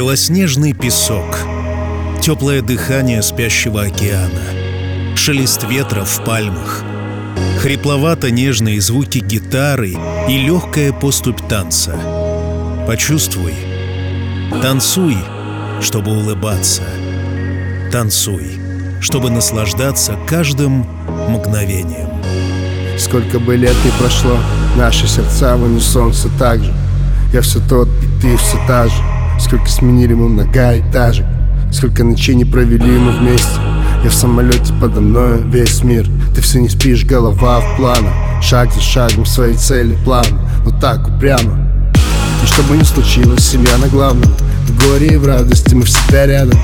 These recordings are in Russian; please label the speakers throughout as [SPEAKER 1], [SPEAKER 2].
[SPEAKER 1] Белоснежный песок, теплое дыхание спящего океана, шелест ветра в пальмах, хрипловато-нежные звуки гитары и легкая поступь танца. Почувствуй, танцуй, чтобы улыбаться, танцуй, чтобы наслаждаться каждым мгновением.
[SPEAKER 2] Сколько бы лет не прошло, наши сердца в унисон все так же Я все тот, и ты все та же Сколько сменили мы многоэтажек Сколько ночей не провели мы вместе. Я в самолете подо мной весь мир. Ты все не спишь, голова в планах Шаг за шагом своей цели план. Но так упрямо. И что бы ни случилось, семья на главном. В горе и в радости мы всегда рядом.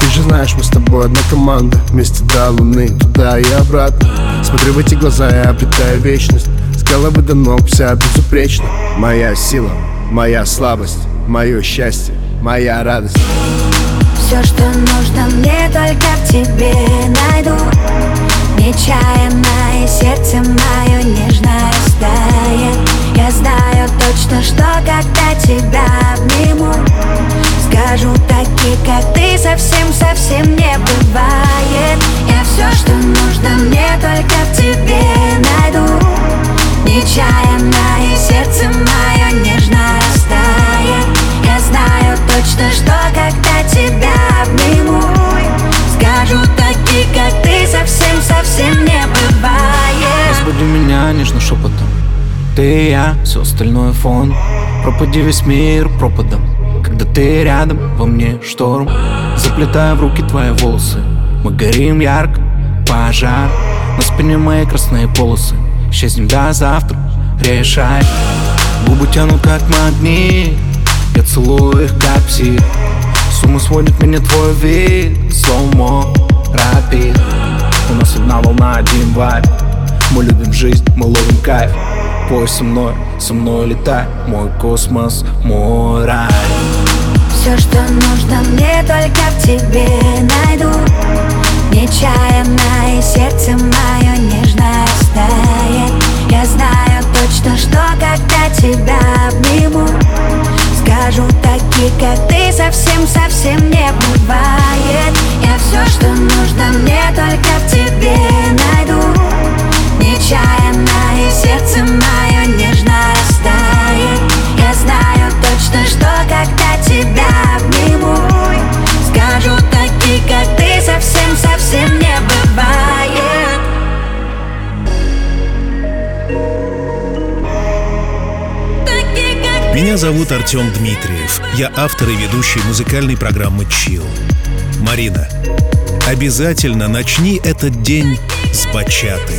[SPEAKER 2] Ты же знаешь, мы с тобой одна команда. Вместе до луны, туда и обратно. Смотрю в эти глаза, я обретаю вечность. С головы до ног вся безупречна. Моя сила, моя слабость, мое счастье, моя радость.
[SPEAKER 3] Все, что нужно мне, только в тебе найду. Нечаянно и сердце мое нежно растает Я знаю точно, что когда тебя обниму Скажу такие, как ты, совсем-совсем не бывает. Я все, что нужно мне, только в тебе найду. Нечаянно и сердце мое нежно растает Я знаю
[SPEAKER 4] нежно шепотом. Ты и я, все остальное фон. Пропади весь мир пропадом. Когда ты рядом, во мне шторм. Заплетая в руки твои волосы. Мы горим ярко, пожар. На спине мои красные полосы. Исчезнем до завтра, решай. Губы тянут как магнит. Я целую их как псих С ума сводит меня твой вид. Слоумо, рапид. У нас одна волна, один вайб Мы любим жизнь, мы ловим кайф. Пой со мной, со мной летай. Мой космос, мой рай.
[SPEAKER 3] Все, что нужно мне, только в тебе найду. Нечаянно и сердце мое нежно растает Я знаю точно, что когда тебя обниму Скажу такие, как ты, совсем-совсем не бывает. Я все, что нужно мне, только в тебе найду Нечаянно и сердце мое нежно растает Я знаю точно, что когда тебя обниму Скажу такие, как ты, совсем-совсем не бывает
[SPEAKER 1] Меня зовут Артем Дмитриев. Я автор и ведущий музыкальной программы «Чил». Марина, обязательно начни этот день с бачаты.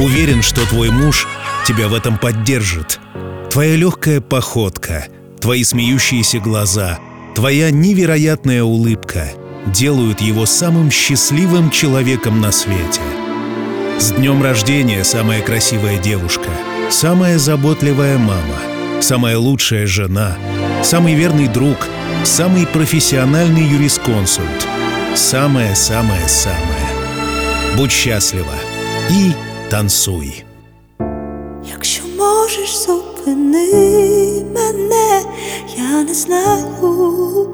[SPEAKER 1] Уверен, что твой муж тебя в этом поддержит. Твоя легкая походка, твои смеющиеся глаза, твоя невероятная улыбка делают его самым счастливым человеком на свете. С днем рождения, самая красивая девушка, самая заботливая мама, самая лучшая жена, самый верный друг, самый профессиональный юрисконсульт, самое-самое-самое. Будь счастлива и танцуй.
[SPEAKER 5] Якщо можеш, зупини мене, я не знаю,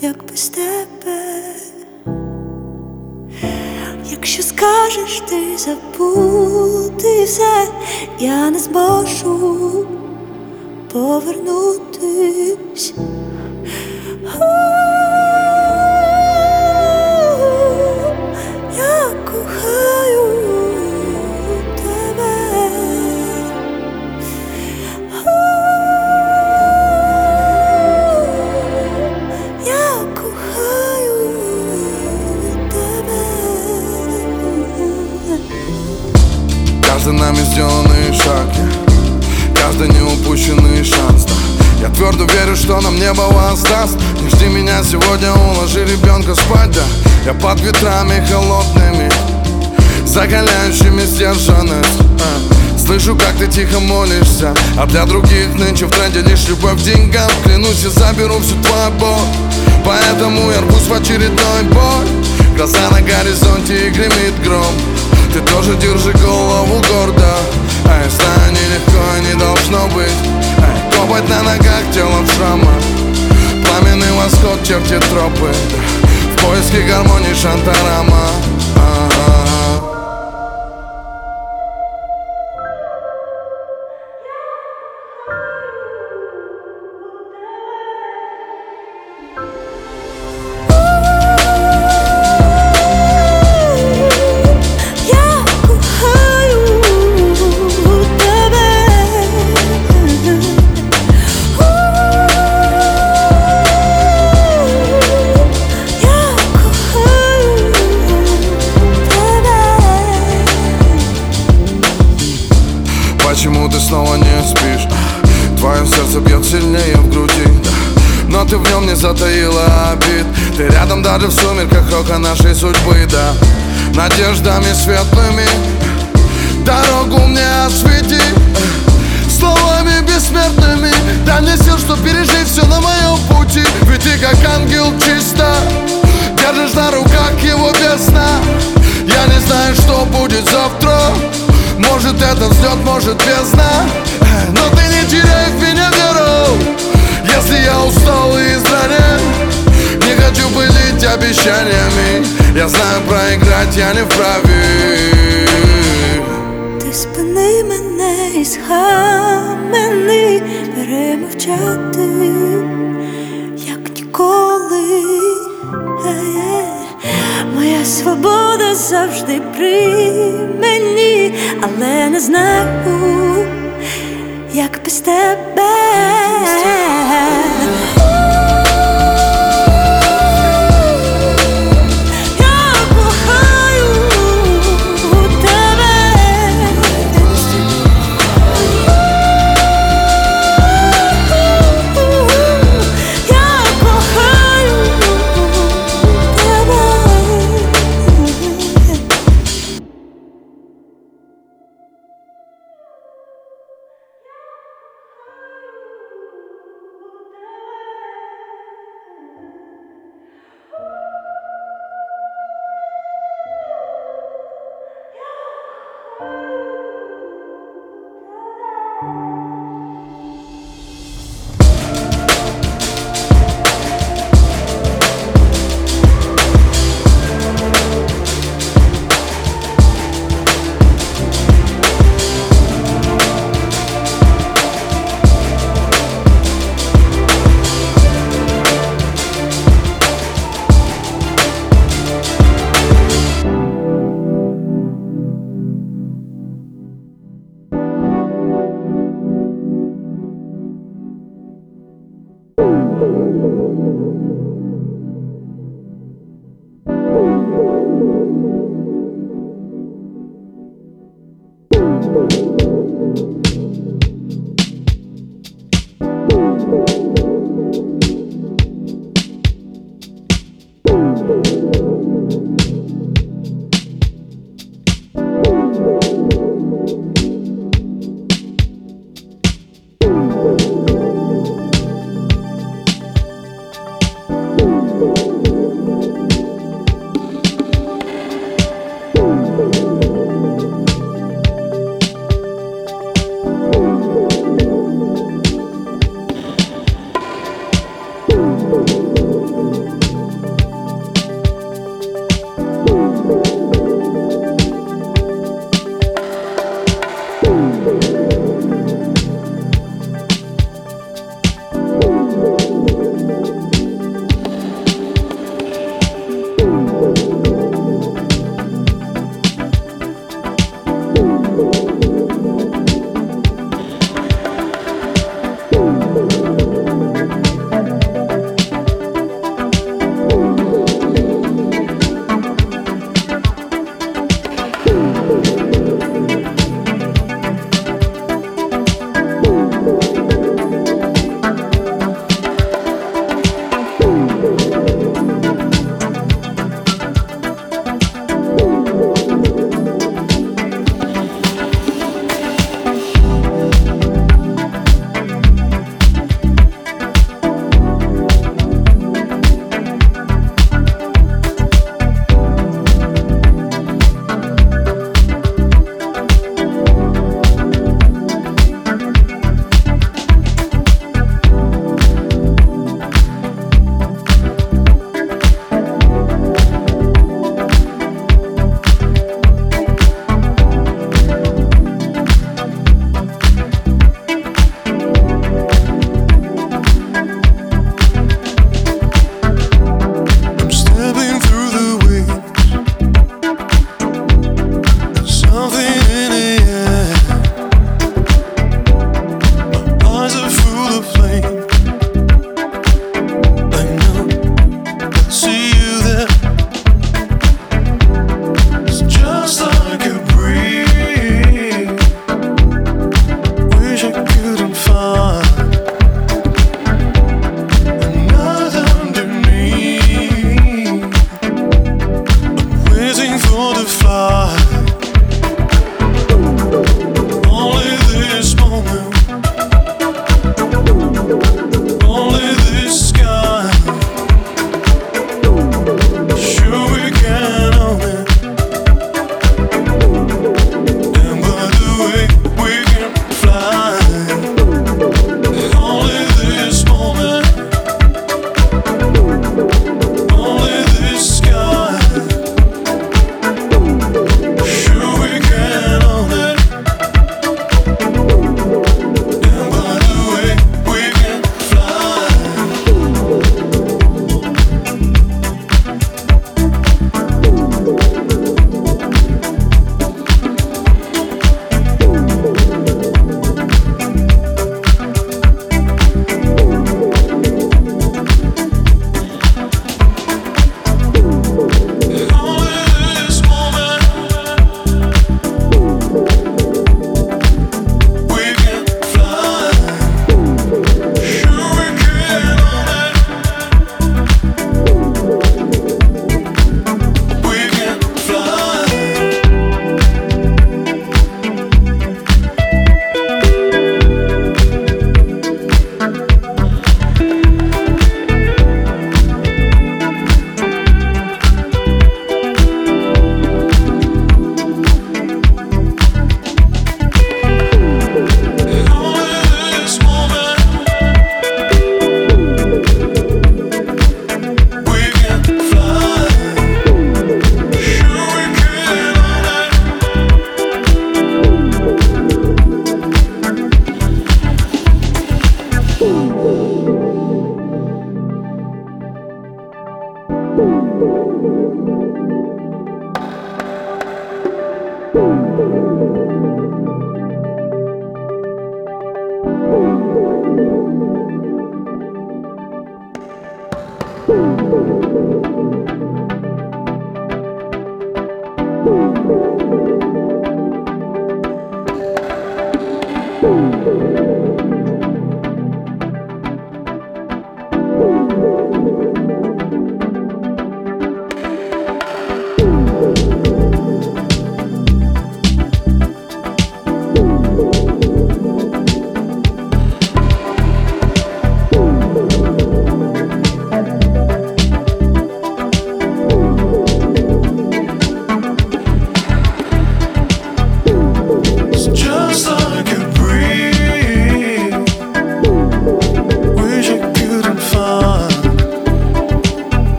[SPEAKER 5] як без тебе. Якщо скажеш ти забути все, я не зможу повернутись.
[SPEAKER 6] Нами сделанный шаг я, Каждый неупущенный шанс да. Я твердо верю, что нам небо воздаст Не жди меня сегодня, уложи ребенка спать да. Я под ветрами холодными Закаляющими сдержанность а. Слышу, как ты тихо молишься. А для других нынче в тренде лишь любовь к деньгам. Клянусь, я заберу всю твою боль. Поэтому я рвусь в очередной бой. Глаза на горизонте и гремит гром ты тоже держи голову гордо. Ай, знаю, нелегко не должно быть. Ай, копать на ногах, тело в шрамах Пламенный восход чертит тропы. В поиске гармонии Шантарама.
[SPEAKER 5] я
[SPEAKER 6] не вправі
[SPEAKER 5] Ти спини мене і схамени перемовчати, як ніколи моя свобода завжди при мені, але не знаю.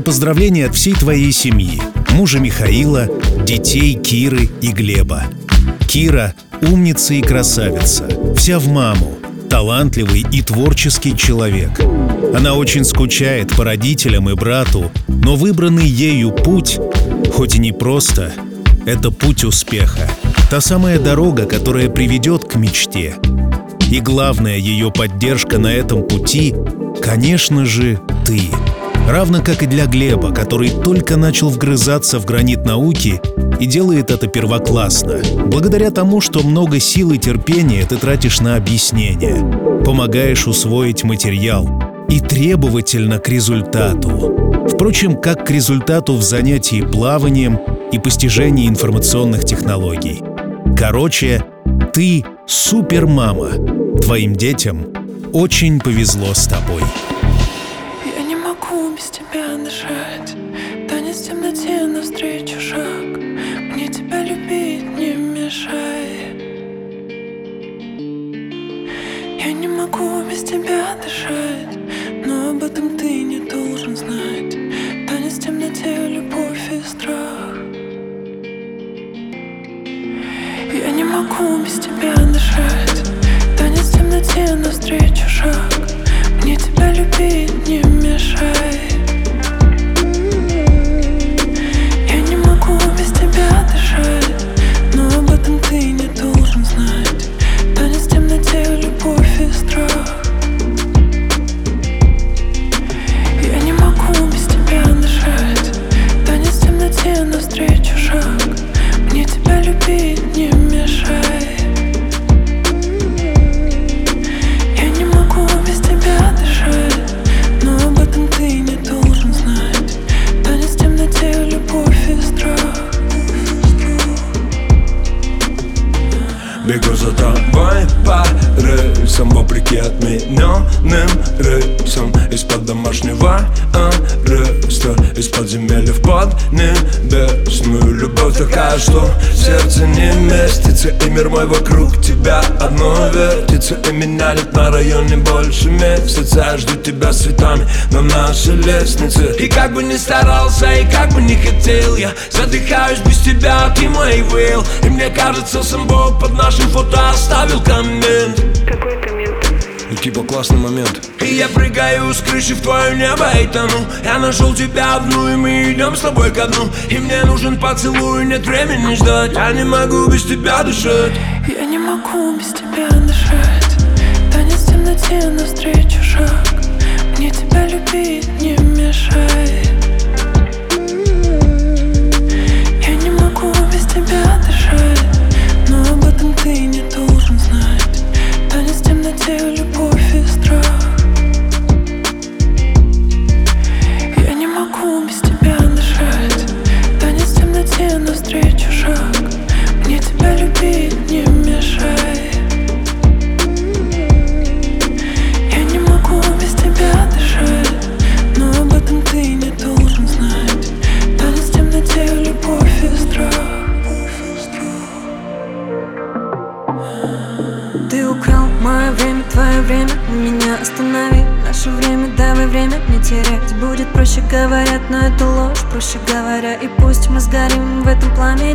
[SPEAKER 1] Поздравления от всей твоей семьи, мужа Михаила, детей Киры и Глеба. Кира — умница и красавица, вся в маму, талантливый и творческий человек. Она очень скучает по родителям и брату, но выбранный ею путь, хоть и не просто, это путь успеха. Та самая дорога, которая приведет к мечте. И главная ее поддержка на этом пути, конечно же, ты — Равно как и для Глеба, который только начал вгрызаться в гранит науки и делает это первоклассно, благодаря тому, что много сил и терпения ты тратишь на объяснение, помогаешь усвоить материал и требовательно к результату. Впрочем, как к результату в занятии плаванием и постижении информационных технологий. Короче, ты супермама. Твоим детям очень повезло с тобой.
[SPEAKER 7] Тебя дышать Но об этом ты не должен знать. Танец в темноте, любовь и страх. Я не могу без тебя дышать. Танец в темноте, навстречу шаг. Мне тебя любить не
[SPEAKER 8] Нет на районе больше месяца Жду тебя цветами на нашей лестнице. И как бы ни старался, и как бы не хотел Я задыхаюсь без тебя, ты мой will И мне кажется, сам Бог под нашим фото оставил коммент.
[SPEAKER 5] Какой коммент?
[SPEAKER 8] Ну типа классный момент. И я прыгаю с крыши в твое небо и тону. Я нашел тебя одну и мы идем с тобой ко дну. И мне нужен поцелуй, нет времени ждать. Я не могу без тебя дышать.
[SPEAKER 5] Я не могу без тебя Темноте навстречу шаг. Мне тебя любить не мешает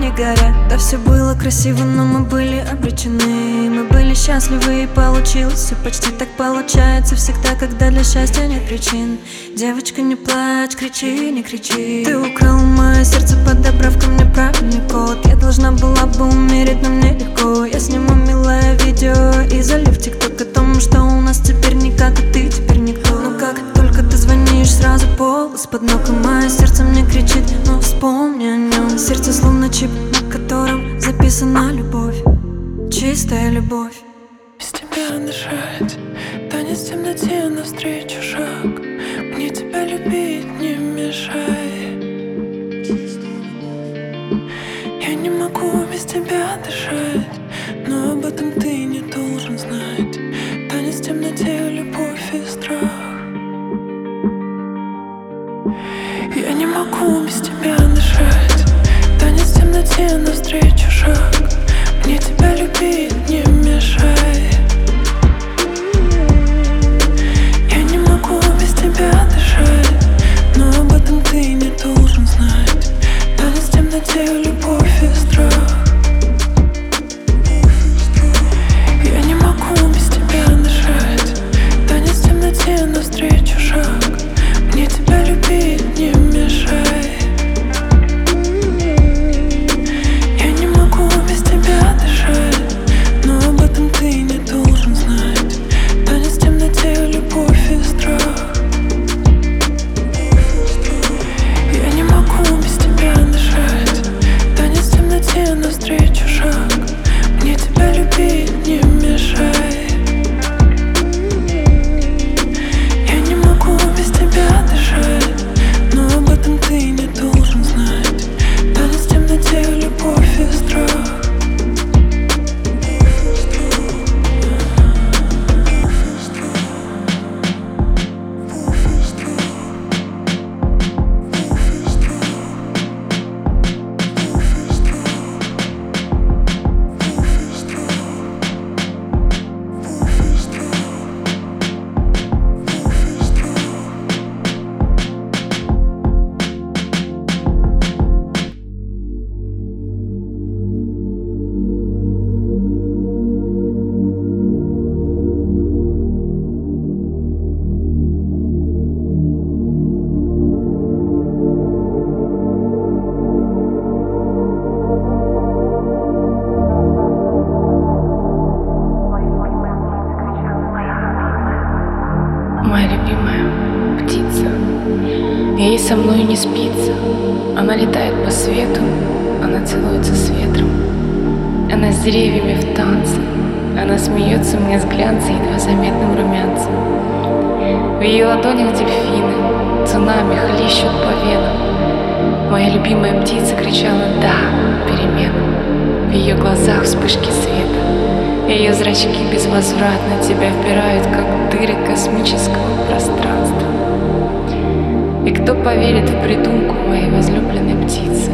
[SPEAKER 7] пламени горя Да все было красиво, но мы были обречены. Мы были счастливы и получилось все почти так получается Всегда, когда для счастья нет причин. Девочка, не плачь, кричи, не кричи. Ты украл мое сердце, подобрав ко мне правильный код. Я должна была бы умереть, но мне легко. Я сниму милое видео и залив тикток О том, что у нас теперь никак, и ты теперь никто. Но как только ты звонишь, сразу пол из-под ног И мое сердце мне кричит, Сердце словно чип, на котором записана любовь. Чистая любовь
[SPEAKER 9] со мной не спится. Она летает по свету, она целуется с ветром. Она с деревьями в танце. Она смеется мне с глянца едва заметным румянцем. В ее ладонях дельфины цунами хлещут по венам. Моя любимая птица кричала «Да!» переменам. В ее глазах вспышки света. Ее зрачки безвозвратно тебя впирают, как дыры космического пространства. И кто поверит в придумку моей возлюбленной птицы,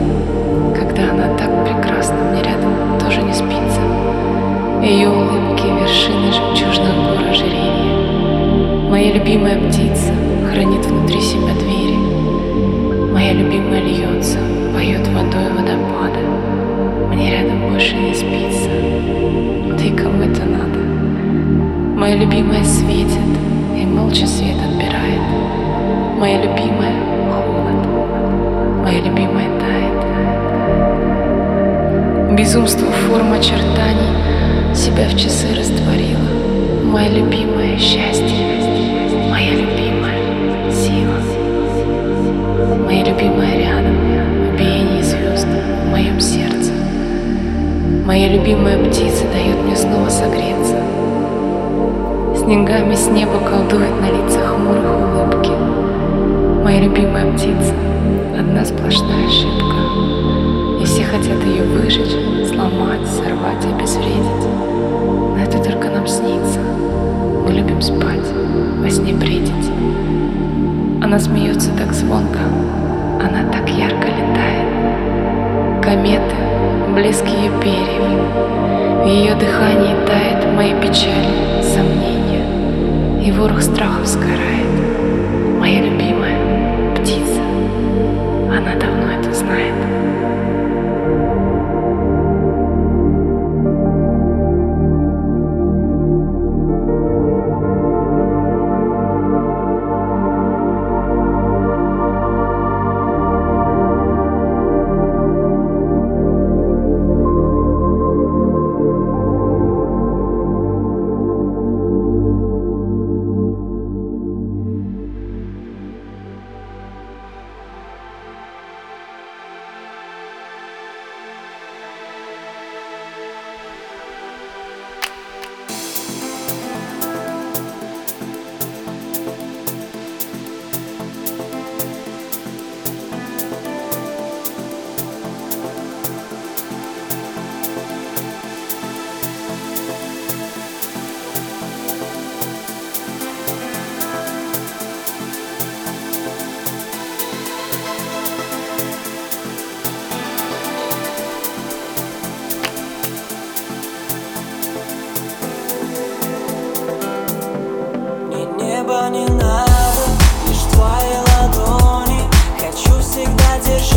[SPEAKER 9] когда Она так прекрасна, мне рядом тоже не спится. Ее улыбки — вершины жемчужных гор ожерелья. Моя любимая птица хранит внутри себя двери. Моя любимая льется, поет водой водопада. Мне рядом больше не спится. Ты кому это надо? Моя любимая светит и молча свет отбирает. Моя любимая холод, моя любимая тает. Безумство форм очертаний себя в часы растворила. Моя любимая счастье, моя любимая сила. Моя любимая рядом, в биении звезд в моем сердце. Моя любимая птица дает мне снова согреться. Снегами с неба колдует на лицах хмурых улыбки. Моя любимая птица — одна сплошная ошибка. И все хотят ее выжечь, сломать, сорвать, обезвредить. Но это только нам снится. Мы любим спать, во сне бредить. Она смеется так звонко, она так ярко летает. Кометы, блеск ее перьев, в ее дыхании тает мои печали, сомнения, и ворох страхов сгорает. Моя любимая она давно это знает.
[SPEAKER 10] politician.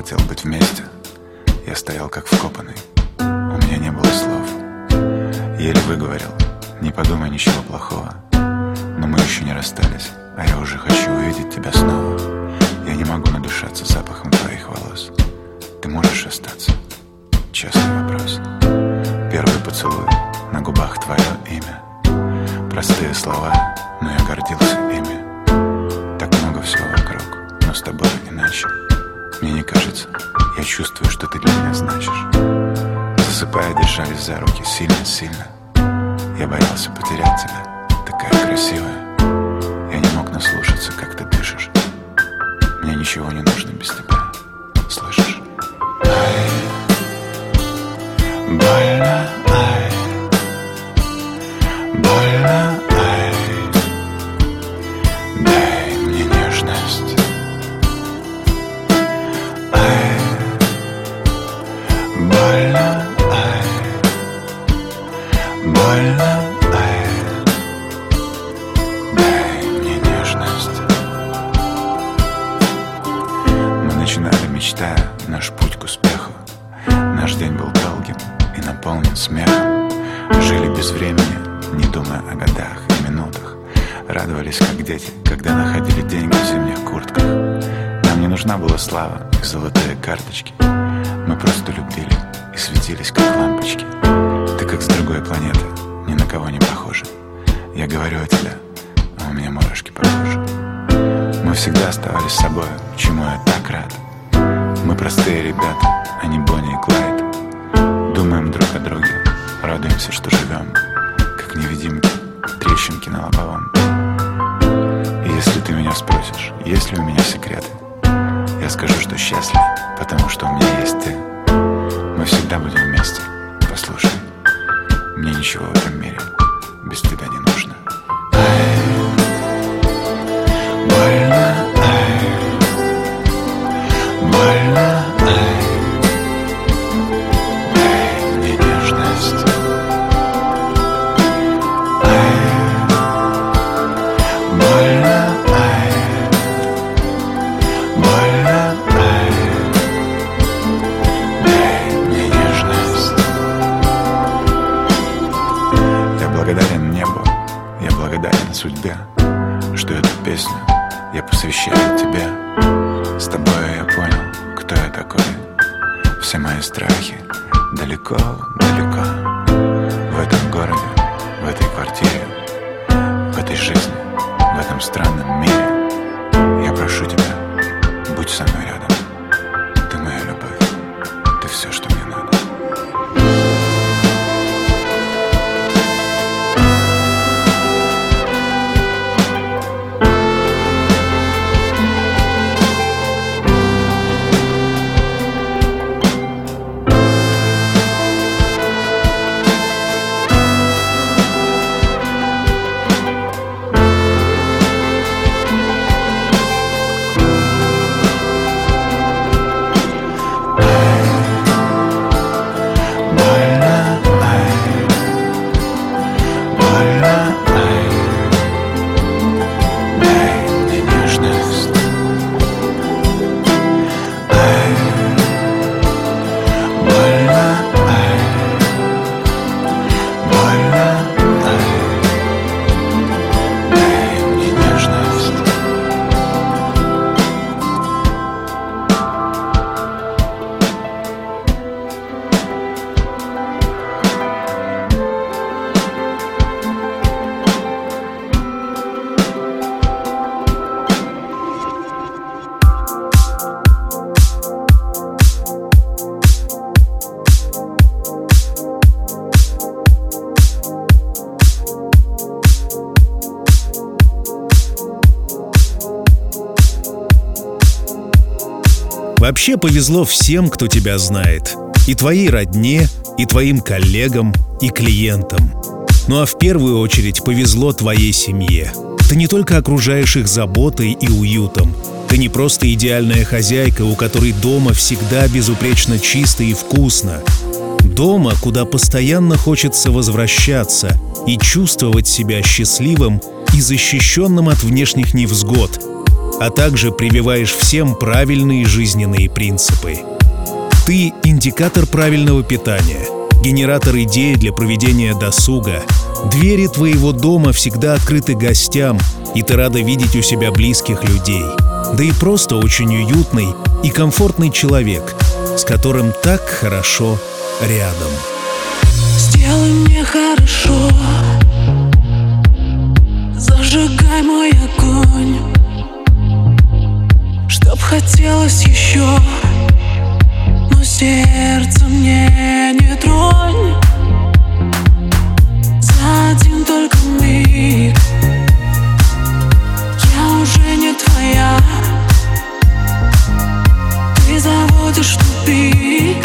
[SPEAKER 10] Хотел быть вместе. Я стоял как вкопанный, у меня не было слов. Еле выговорил, не подумай ничего плохого. Но мы еще не расстались, а я уже хочу увидеть тебя снова. Я не могу надышаться запахом твоих волос. Ты можешь остаться? Честный вопрос. Первый поцелуй, на губах твое имя. Простые слова, но я гордился ими. Так много всего вокруг, но с тобой иначе. Мне не кажется, я чувствую, что ты для меня значишь. Засыпая, держались за руки сильно-сильно. Я боялся потерять тебя, такая красивая. Я не мог наслушаться, как ты дышишь. Мне ничего не нужно без тебя, Мы всегда оставались собой, чему я так рад. Мы простые ребята, а не Бонни и Клайд. Думаем друг о друге, радуемся, что живем, как невидимки, трещинки на лобовом. И если ты меня спросишь, есть ли у меня секреты, я скажу, что счастлив, потому что у меня есть ты. Мы всегда будем вместе. Послушай, мне ничего в этом мире без тебя не нужно.
[SPEAKER 1] Повезло всем, кто тебя знает. И твоей родне, и твоим коллегам, и клиентам. Ну а в первую очередь повезло твоей семье. Ты не только окружаешь их заботой и уютом. Ты не просто идеальная хозяйка, у которой дома всегда безупречно чисто и вкусно. Дома, куда постоянно хочется возвращаться и чувствовать себя счастливым и защищенным от внешних невзгод. А также прививаешь всем правильные жизненные принципы. Ты — индикатор правильного питания, генератор идей для проведения досуга. Двери твоего дома всегда открыты гостям, и ты рада видеть у себя близких людей. Да и просто очень уютный и комфортный человек, с которым так хорошо рядом.
[SPEAKER 11] Сделай мне хорошо Зажигай мой огонь Чтоб хотелось еще Но сердце мне не тронь. За один только миг Я уже не твоя. Ты заводишь тупик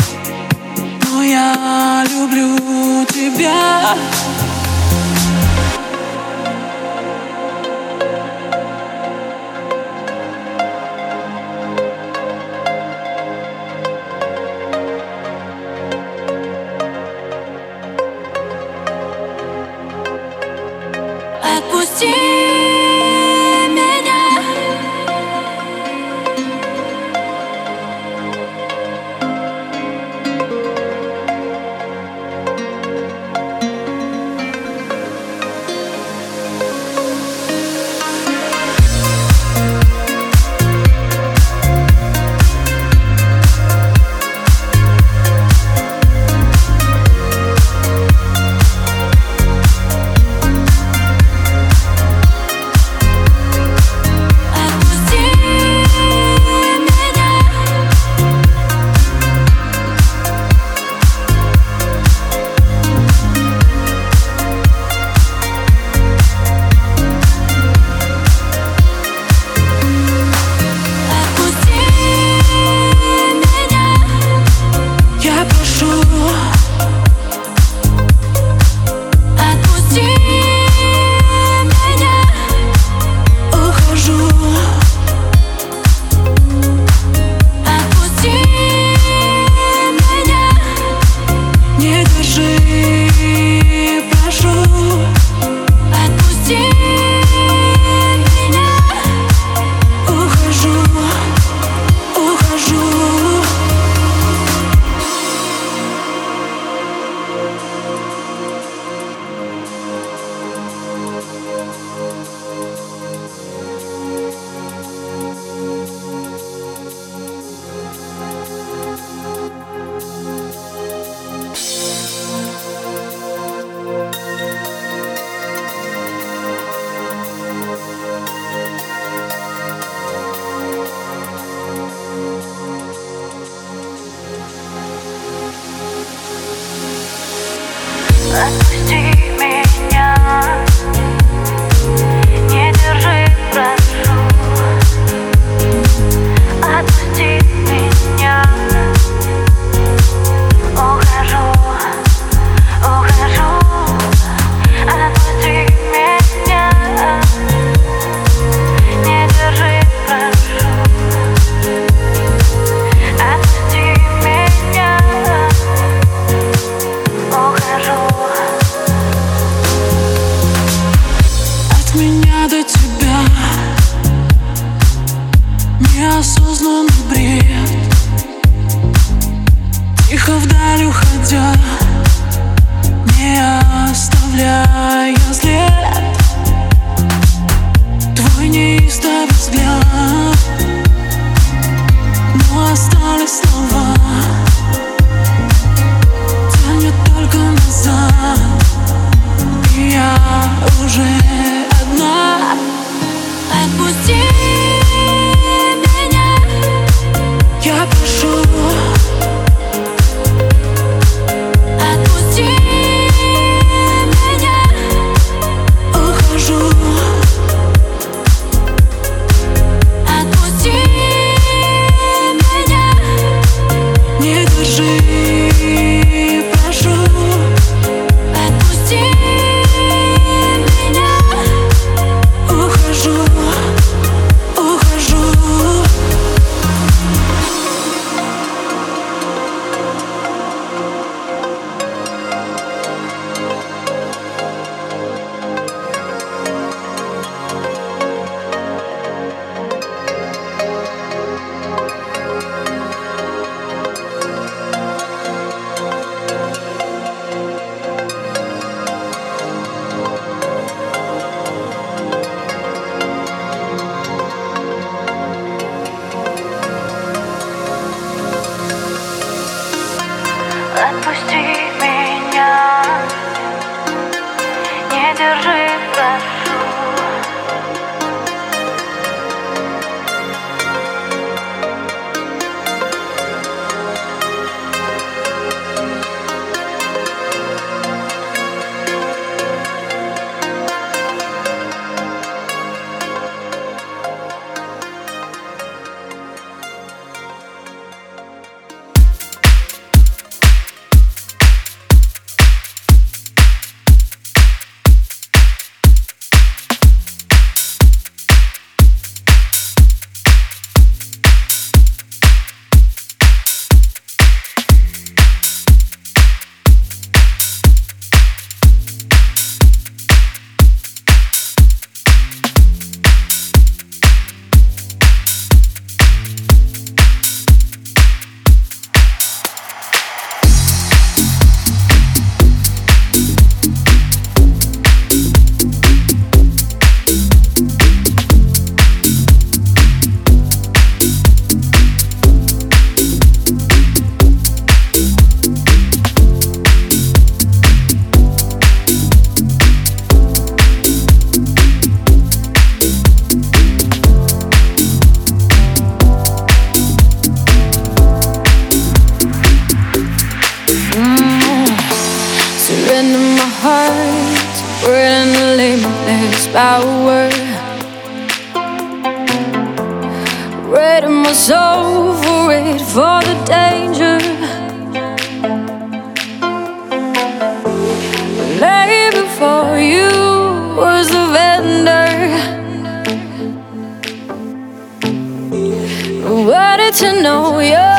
[SPEAKER 11] Но я люблю тебя
[SPEAKER 12] was over it for the danger. Lay before you was the vendor. Wanted to know? you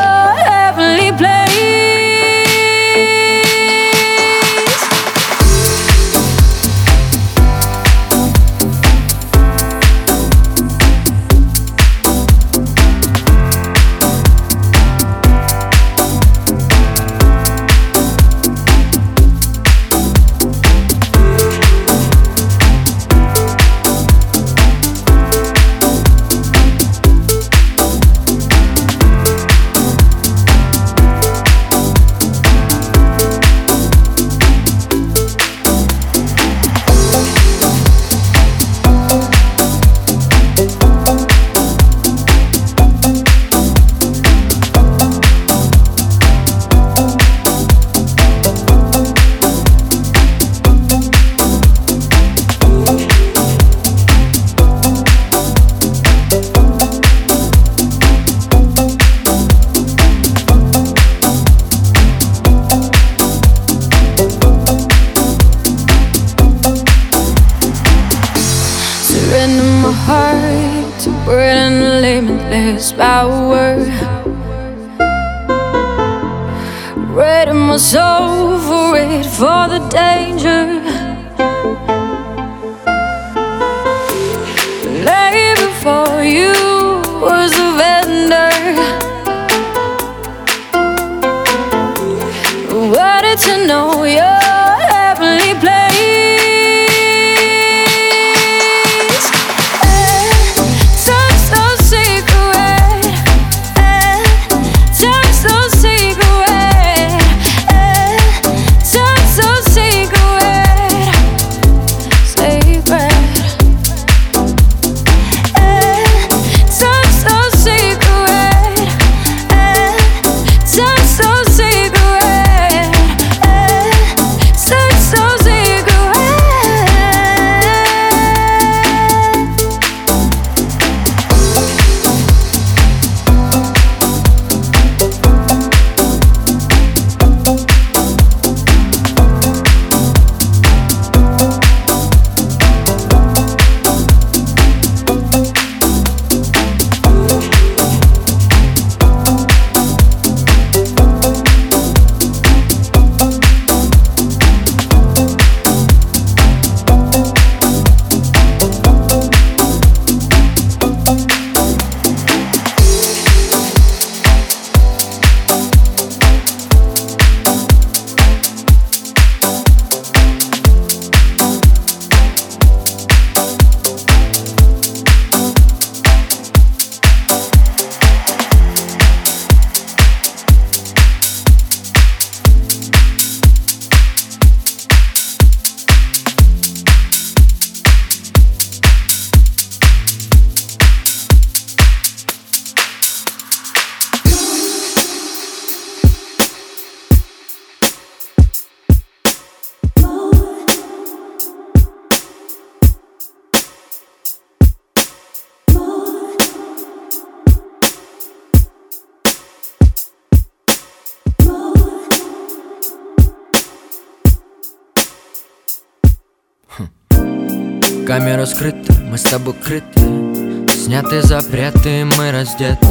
[SPEAKER 13] Камера скрыта, мы с тобой крыты. Сняты запреты, мы раздеты.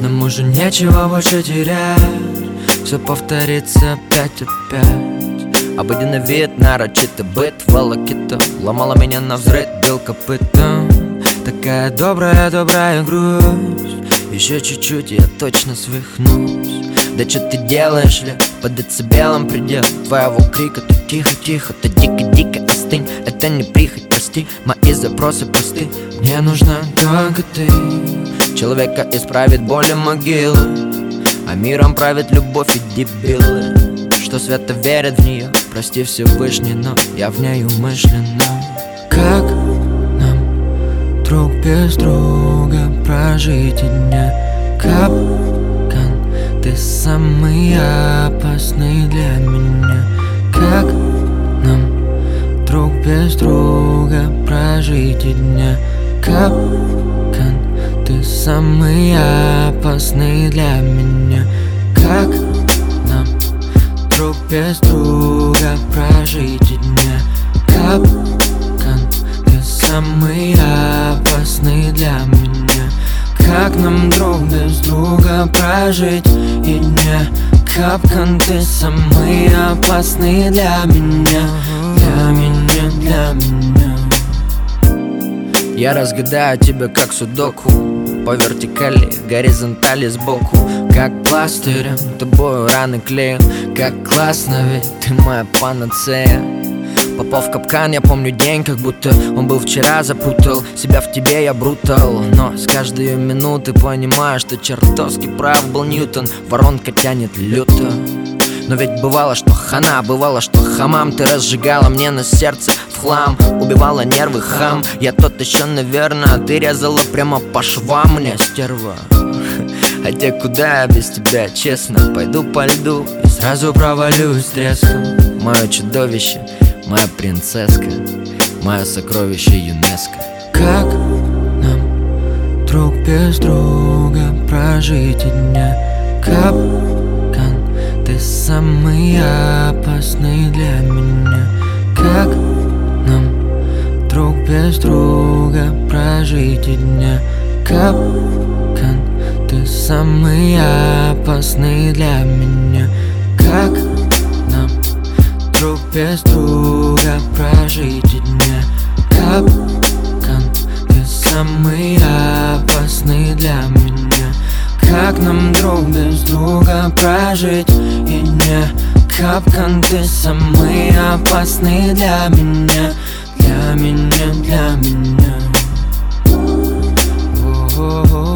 [SPEAKER 13] Нам уже нечего больше терять. Все повторится опять опять. Обыденный вид, нарочитый быт Волокита. Ломала меня на взрыв Бил копытом. Такая добрая, добрая грусть. Еще чуть-чуть, я точно свихнусь. Да что ты делаешь, ли? Под децибелом предел Твоего крика, ты тихо-тихо, ты дико-дико остынь Это не прихоть, прости, мои запросы просты Мне нужна только ты. Человека исправит боли могилы А миром правит любовь и дебилы. Что свято верят в нее Прости Всевышний, но я в ней умышленно. Как нам друг без друга прожить дня? Капкан, ты самый опасный для меня. Как нам друг без друга прожить и дня. Капкан, ты самый опасный для меня. Как нам друг без друга прожить и дня? Капкан, ты самый опасный для меня. Как нам друг без друга прожить и дня? Капкан, ты самый опасный для меня Для меня, для меня. Я разгадаю тебя как судоку. По вертикали, горизонтали сбоку. Как пластырем, тобою раны клею. Как классно, ведь ты моя панацея. Попал в капкан, я помню день, как будто он был вчера Запутал себя в тебе, я брутал. Но с каждой минуты понимаю, что чертовски прав был Ньютон. Воронка тянет люто но ведь бывало, что хана, бывало, что хамам. Ты разжигала мне на сердце в хлам Убивала нервы хам. Я тот еще, наверное, ты резала прямо по швам. Мне, стерва. Хотя куда я без тебя, честно? Пойду по льду и сразу провалюсь треском. Мое чудовище, моя принцесска Мое сокровище ЮНЕСКО. Как нам друг без друга прожить дня? Капкан, ты самый опасный для меня. Как нам друг без друга прожить и дня? Капкан, ты самый опасный для меня? Как нам друг без друга прожить и дня? Капкан, ты самый опасный для меня? Как нам друг без друга прожить дня Капкан, ты самый опасный для меня. Для меня, для меня. О-о-о. Yeah,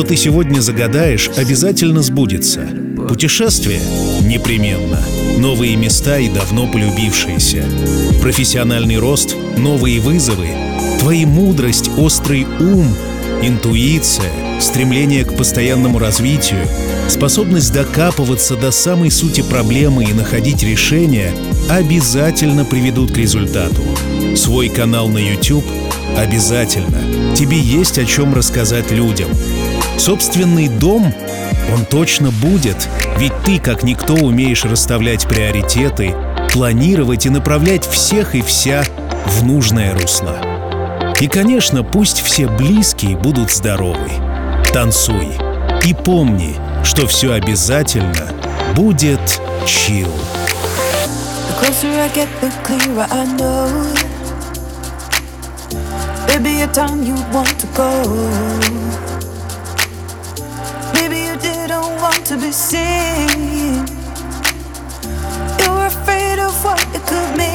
[SPEAKER 1] что ты сегодня загадаешь, обязательно сбудется. Путешествие? Непременно. Новые места и давно полюбившиеся. Профессиональный рост, новые вызовы. Твои мудрость, острый ум, интуиция, стремление к постоянному развитию, способность докапываться до самой сути проблемы и находить решения обязательно приведут к результату. Свой канал на YouTube обязательно. Тебе есть о чем рассказать людям. Собственный дом, он точно будет, ведь ты, как никто, умеешь расставлять приоритеты, планировать и направлять всех и вся в нужное русло. И, конечно, пусть все близкие будут здоровы. Танцуй. И помни, что все обязательно будет чил.
[SPEAKER 5] Baby, your time you want to go to be seen. You're afraid of what it could mean.